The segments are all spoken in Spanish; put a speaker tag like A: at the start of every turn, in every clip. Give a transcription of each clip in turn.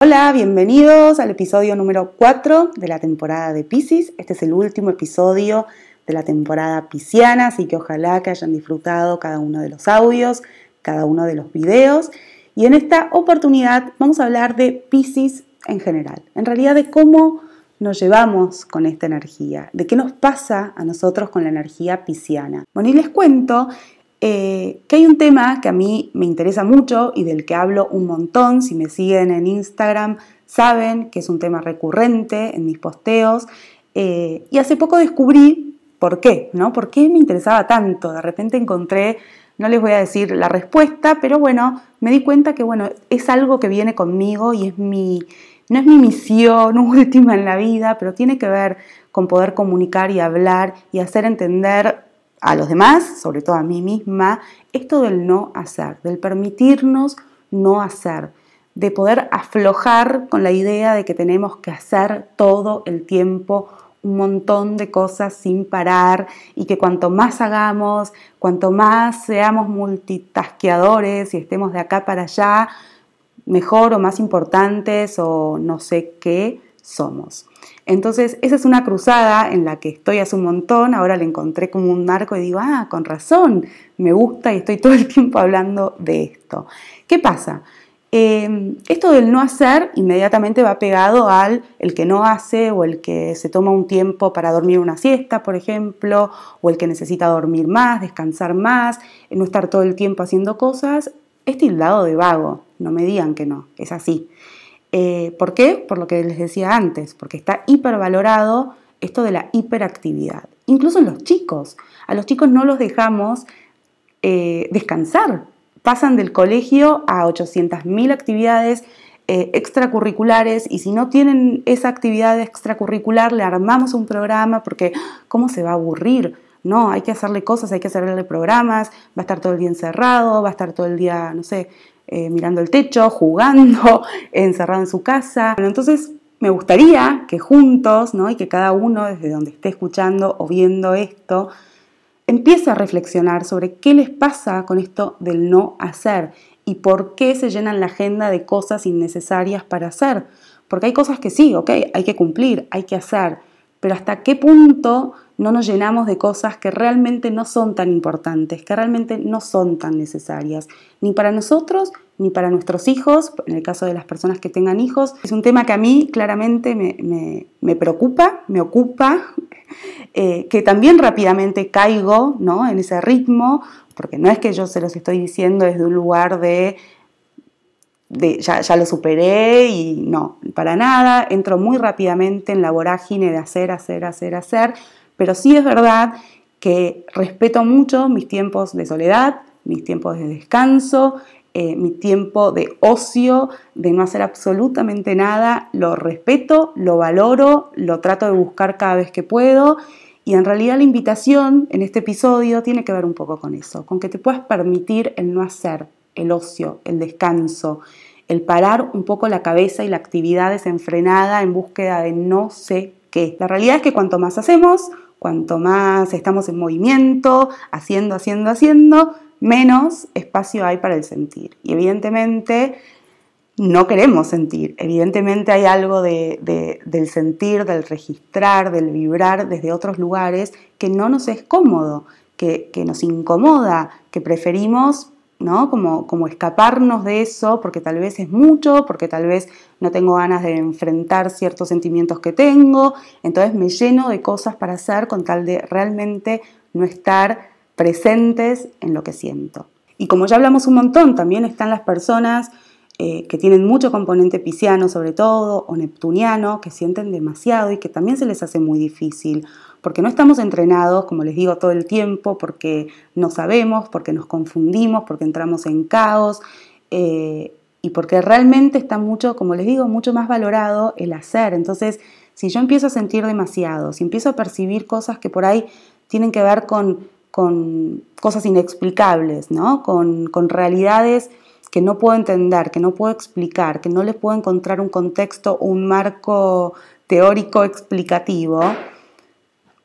A: Hola, bienvenidos al episodio número 4 de la temporada de Pisces. Este es el último episodio de la temporada pisciana, así que ojalá que hayan disfrutado cada uno de los audios, cada uno de los videos. Y en esta oportunidad vamos a hablar de Pisces en general, en realidad de cómo nos llevamos con esta energía, de qué nos pasa a nosotros con la energía pisciana. Bueno, y les cuento eh, que hay un tema que a mí me interesa mucho y del que hablo un montón. Si me siguen en Instagram, saben que es un tema recurrente en mis posteos. Eh, y hace poco descubrí por qué, ¿no? ¿Por qué me interesaba tanto? De repente encontré, no les voy a decir la respuesta, pero bueno, me di cuenta que bueno, es algo que viene conmigo y es mi, no es mi misión última en la vida, pero tiene que ver con poder comunicar y hablar y hacer entender a los demás, sobre todo a mí misma, esto del no hacer, del permitirnos no hacer, de poder aflojar con la idea de que tenemos que hacer todo el tiempo un montón de cosas sin parar y que cuanto más hagamos, cuanto más seamos multitasqueadores y estemos de acá para allá, mejor o más importantes o no sé qué somos. Entonces, esa es una cruzada en la que estoy hace un montón, ahora le encontré como un marco y digo, ah, con razón, me gusta y estoy todo el tiempo hablando de esto. ¿Qué pasa? Eh, esto del no hacer inmediatamente va pegado al el que no hace o el que se toma un tiempo para dormir una siesta, por ejemplo, o el que necesita dormir más, descansar más, no estar todo el tiempo haciendo cosas, es tildado de vago, no me digan que no, es así. Eh, ¿Por qué? Por lo que les decía antes, porque está hipervalorado esto de la hiperactividad. Incluso en los chicos. A los chicos no los dejamos eh, descansar. Pasan del colegio a 800.000 actividades eh, extracurriculares y si no tienen esa actividad extracurricular le armamos un programa porque ¿cómo se va a aburrir? No, hay que hacerle cosas, hay que hacerle programas, va a estar todo el día encerrado, va a estar todo el día, no sé, eh, mirando el techo, jugando, encerrado en su casa. entonces me gustaría que juntos, ¿no? y que cada uno desde donde esté escuchando o viendo esto, empiece a reflexionar sobre qué les pasa con esto del no hacer y por qué se llenan la agenda de cosas innecesarias para hacer. Porque hay cosas que sí, ok, hay que cumplir, hay que hacer, pero hasta qué punto no nos llenamos de cosas que realmente no son tan importantes, que realmente no son tan necesarias, ni para nosotros ni para nuestros hijos, en el caso de las personas que tengan hijos. Es un tema que a mí claramente me, preocupa, me ocupa, eh, que también rápidamente caigo ¿no? en ese ritmo, porque no es que yo se los estoy diciendo desde un lugar de, de ya, ya lo superé y no, para nada, entro muy rápidamente en la vorágine de hacer, hacer, hacer, hacer, pero sí es verdad que respeto mucho mis tiempos de soledad, mis tiempos de descanso, eh, mi tiempo de ocio, de no hacer absolutamente nada, lo respeto, lo valoro, lo trato de buscar cada vez que puedo. Y en realidad la invitación en este episodio tiene que ver un poco con eso, con que te puedas permitir el no hacer, el ocio, el descanso, el parar un poco la cabeza y la actividad desenfrenada en búsqueda de no sé qué. La realidad es que cuanto más hacemos, cuanto más estamos en movimiento, haciendo, haciendo, haciendo, menos espacio hay para el sentir. Y evidentemente no queremos sentir. Evidentemente hay algo del sentir, del registrar, del vibrar desde otros lugares que no nos es cómodo, que, nos incomoda, que preferimos ¿no? Como, como escaparnos de eso porque tal vez es mucho, porque tal vez no tengo ganas de enfrentar ciertos sentimientos que tengo, entonces me lleno de cosas para hacer con tal de realmente no estar presentes en lo que siento. Y como ya hablamos un montón, también están las personas eh, que tienen mucho componente pisciano sobre todo, o neptuniano, que sienten demasiado y que también se les hace muy difícil, porque no estamos entrenados, como les digo, todo el tiempo, porque no sabemos, porque nos confundimos, porque entramos en caos. Eh, y porque realmente está mucho, como les digo, mucho más valorado el hacer. Entonces, Si yo empiezo a sentir demasiado, si empiezo a percibir cosas que por ahí tienen que ver con, cosas inexplicables, ¿no? con, con realidades que no puedo entender, que no puedo explicar, que no les puedo encontrar un contexto, un marco teórico explicativo,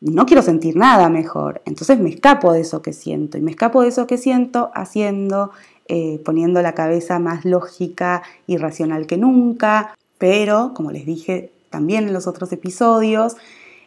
A: no quiero sentir nada mejor. Entonces me escapo de eso que siento. Y me escapo de eso que siento haciendo, eh, poniendo la cabeza más lógica y racional que nunca. Pero, como les dije también en los otros episodios,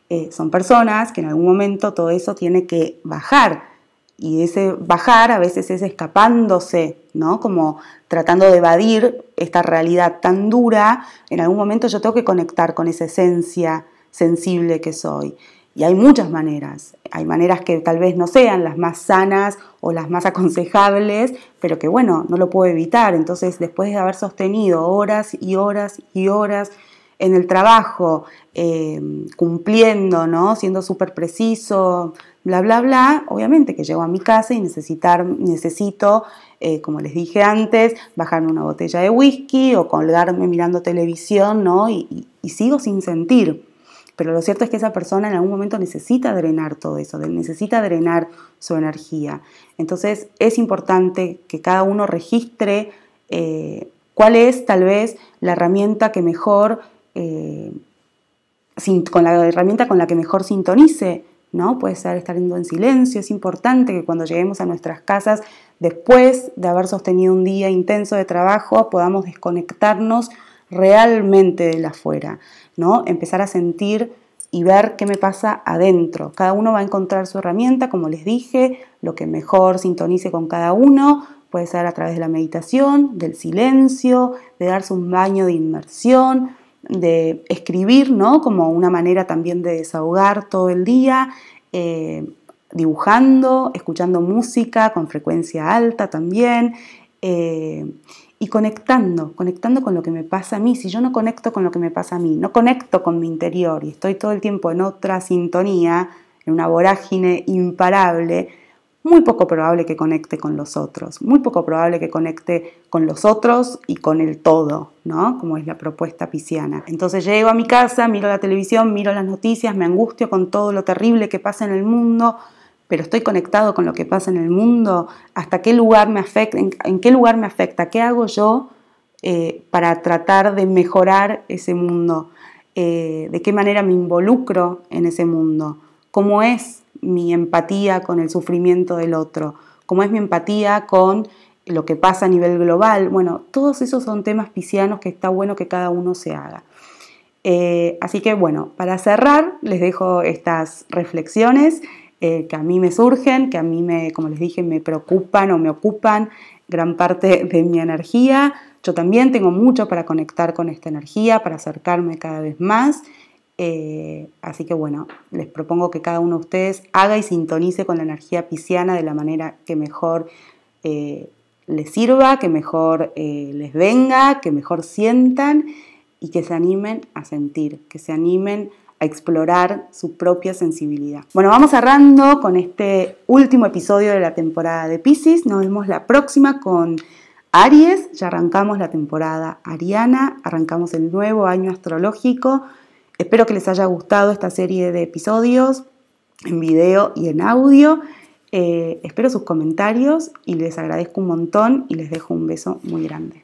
A: eh, son personas que en algún momento todo eso tiene que bajar. Y ese bajar a veces es escapándose, ¿no? Como tratando de evadir esta realidad tan dura. En algún momento yo tengo que conectar con esa esencia sensible que soy. Y hay muchas maneras. Hay maneras que tal vez no sean las más sanas o las más aconsejables, pero que bueno, no lo puedo evitar. Entonces, después de haber sostenido horas y horas y horas en el trabajo, eh, cumpliendo, ¿no? siendo súper preciso, bla, bla, bla, obviamente que llego a mi casa y necesitar, necesito, eh, como les dije antes, bajarme una botella de whisky o colgarme mirando televisión, ¿no? y sigo sin sentir. Pero lo cierto es que esa persona en algún momento necesita drenar todo eso, necesita drenar su energía. Entonces es importante que cada uno registre eh, cuál es tal vez la herramienta que mejor, eh, con la herramienta con la que mejor sintonice, ¿no? Puede ser estar en silencio, es importante que cuando lleguemos a nuestras casas, después de haber sostenido un día intenso de trabajo, podamos desconectarnos realmente de la afuera, ¿no? Empezar a sentir y ver qué me pasa adentro. Cada uno va a encontrar su herramienta, como les dije, lo que mejor sintonice con cada uno, puede ser a través de la meditación, del silencio, de darse un baño de inmersión, de escribir, ¿no? Como una manera también de desahogar todo el día, eh, dibujando, escuchando música con frecuencia alta también. Eh, y conectando, conectando con lo que me pasa a mí. Si yo no conecto con lo que me pasa a mí, no conecto con mi interior y estoy todo el tiempo en otra sintonía, en una vorágine imparable, muy poco probable que conecte con los otros, muy poco probable que conecte con los otros y con el todo, ¿no? Como es la propuesta pisciana. Entonces llego a mi casa, miro la televisión, miro las noticias, me angustio con todo lo terrible que pasa en el mundo, pero estoy conectado con lo que pasa en el mundo, hasta qué lugar me afecta, en, qué lugar me afecta, qué hago yo eh, para tratar de mejorar ese mundo, eh, de qué manera me involucro en ese mundo, cómo es mi empatía con el sufrimiento del otro, cómo es mi empatía con lo que pasa a nivel global. Bueno, todos esos son temas piscianos que está bueno que cada uno se haga. Eh, así que bueno, para cerrar les dejo estas reflexiones. Eh, que a mí me surgen, que a mí, me, como les dije, me preocupan o me ocupan gran parte de mi energía. Yo también tengo mucho para conectar con esta energía, para acercarme cada vez más. Eh, así que bueno, les propongo que cada uno de ustedes haga y sintonice con la energía pisciana de la manera que mejor eh, les sirva, que mejor les venga, que mejor sientan y que se animen a sentir, que se animen explorar su propia sensibilidad. Bueno, vamos cerrando con este último episodio de la temporada de Pisces. Nos vemos la próxima con Aries. Ya arrancamos la temporada ariana, arrancamos el nuevo año astrológico. Espero que les haya gustado esta serie de episodios en video y en audio. Eh, espero sus comentarios y les agradezco un montón y les dejo un beso muy grande.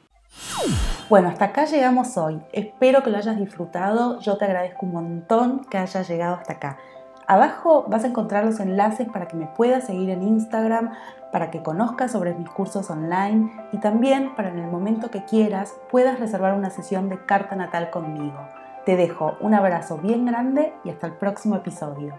A: Bueno, hasta acá llegamos hoy. Espero que lo hayas disfrutado. Yo te agradezco un montón que hayas llegado hasta acá. Abajo vas a encontrar los enlaces para que me puedas seguir en Instagram, para que conozcas sobre mis cursos online y también para en el momento que quieras puedas reservar una sesión de carta natal conmigo. Te dejo un abrazo bien grande y hasta el próximo episodio.